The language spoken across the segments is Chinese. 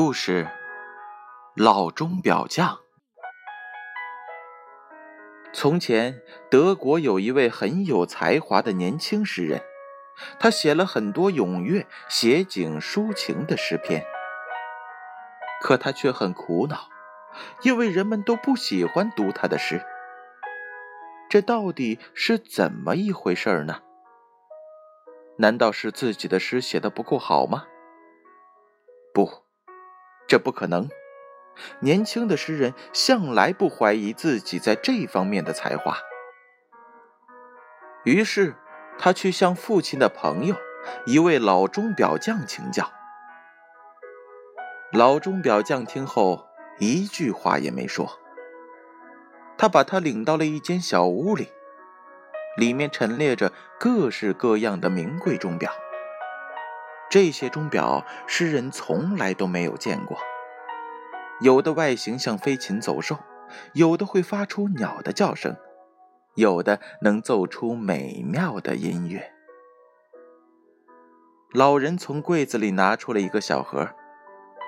故事：老钟表匠。从前，德国有一位很有才华的年轻诗人，他写了很多踊跃、写景抒情的诗篇。可他却很苦恼，因为人们都不喜欢读他的诗。这到底是怎么一回事呢？难道是自己的诗写的不够好吗？不。这不可能！年轻的诗人向来不怀疑自己在这方面的才华。于是，他去向父亲的朋友，一位老钟表匠请教。老钟表匠听后，一句话也没说。他把他领到了一间小屋里，里面陈列着各式各样的名贵钟表。这些钟表，诗人从来都没有见过。有的外形像飞禽走兽，有的会发出鸟的叫声，有的能奏出美妙的音乐。老人从柜子里拿出了一个小盒，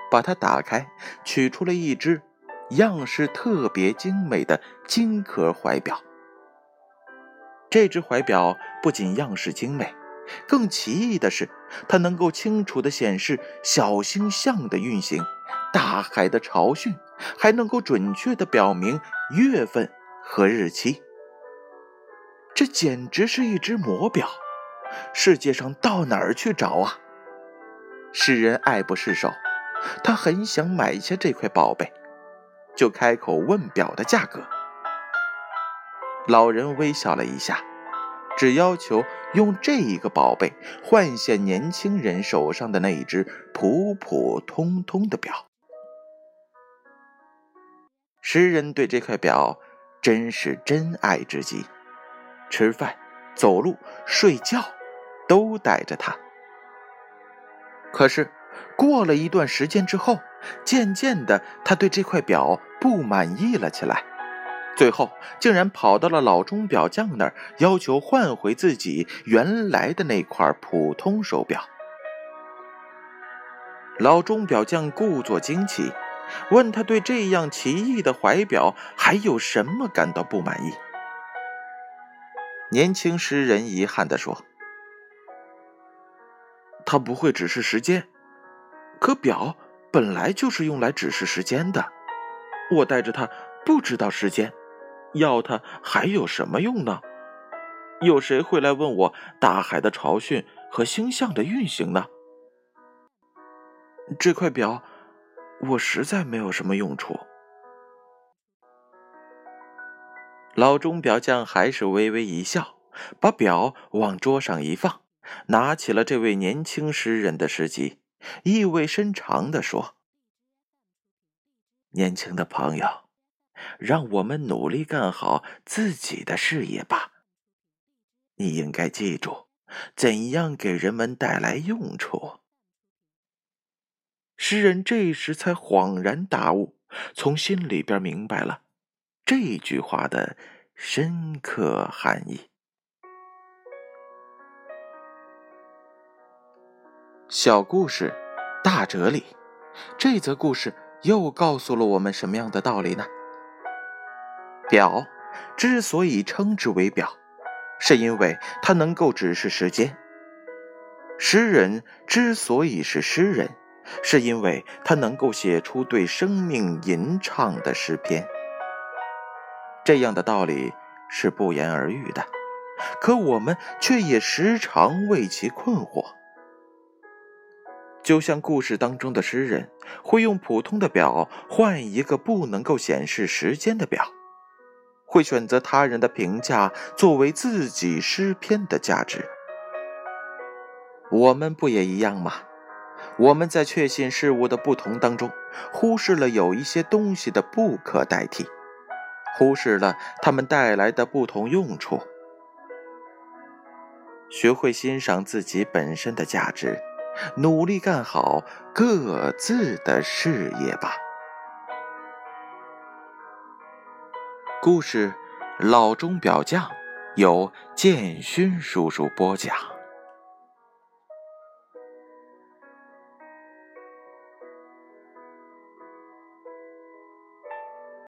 把它打开，取出了一只样式特别精美的金壳怀表。这只怀表不仅样式精美。更奇异的是，它能够清楚地显示小星象的运行、大海的潮汛，还能够准确地表明月份和日期。这简直是一只魔表，世界上到哪儿去找啊？诗人爱不释手，他很想买下这块宝贝，就开口问表的价格。老人微笑了一下。只要求用这一个宝贝换下年轻人手上的那一只普普通通的表。诗人对这块表真是真爱之极，吃饭、走路、睡觉都带着它。可是过了一段时间之后，渐渐的，他对这块表不满意了起来。最后，竟然跑到了老钟表匠那儿，要求换回自己原来的那块普通手表。老钟表匠故作惊奇，问他对这样奇异的怀表还有什么感到不满意。年轻诗人遗憾地说：“他不会指示时间，可表本来就是用来指示时间的，我带着它不知道时间。”要它还有什么用呢？有谁会来问我大海的潮汛和星象的运行呢？这块表，我实在没有什么用处。老钟表匠还是微微一笑，把表往桌上一放，拿起了这位年轻诗人的诗集，意味深长地说：“年轻的朋友。”让我们努力干好自己的事业吧。你应该记住，怎样给人们带来用处。诗人这时才恍然大悟，从心里边明白了这句话的深刻含义。小故事，大哲理。这则故事又告诉了我们什么样的道理呢？表之所以称之为表，是因为它能够指示时间。诗人之所以是诗人，是因为他能够写出对生命吟唱的诗篇。这样的道理是不言而喻的，可我们却也时常为其困惑。就像故事当中的诗人会用普通的表换一个不能够显示时间的表。会选择他人的评价作为自己诗篇的价值，我们不也一样吗？我们在确信事物的不同当中，忽视了有一些东西的不可代替，忽视了他们带来的不同用处。学会欣赏自己本身的价值，努力干好各自的事业吧。故事《老钟表匠》由建勋叔叔播讲。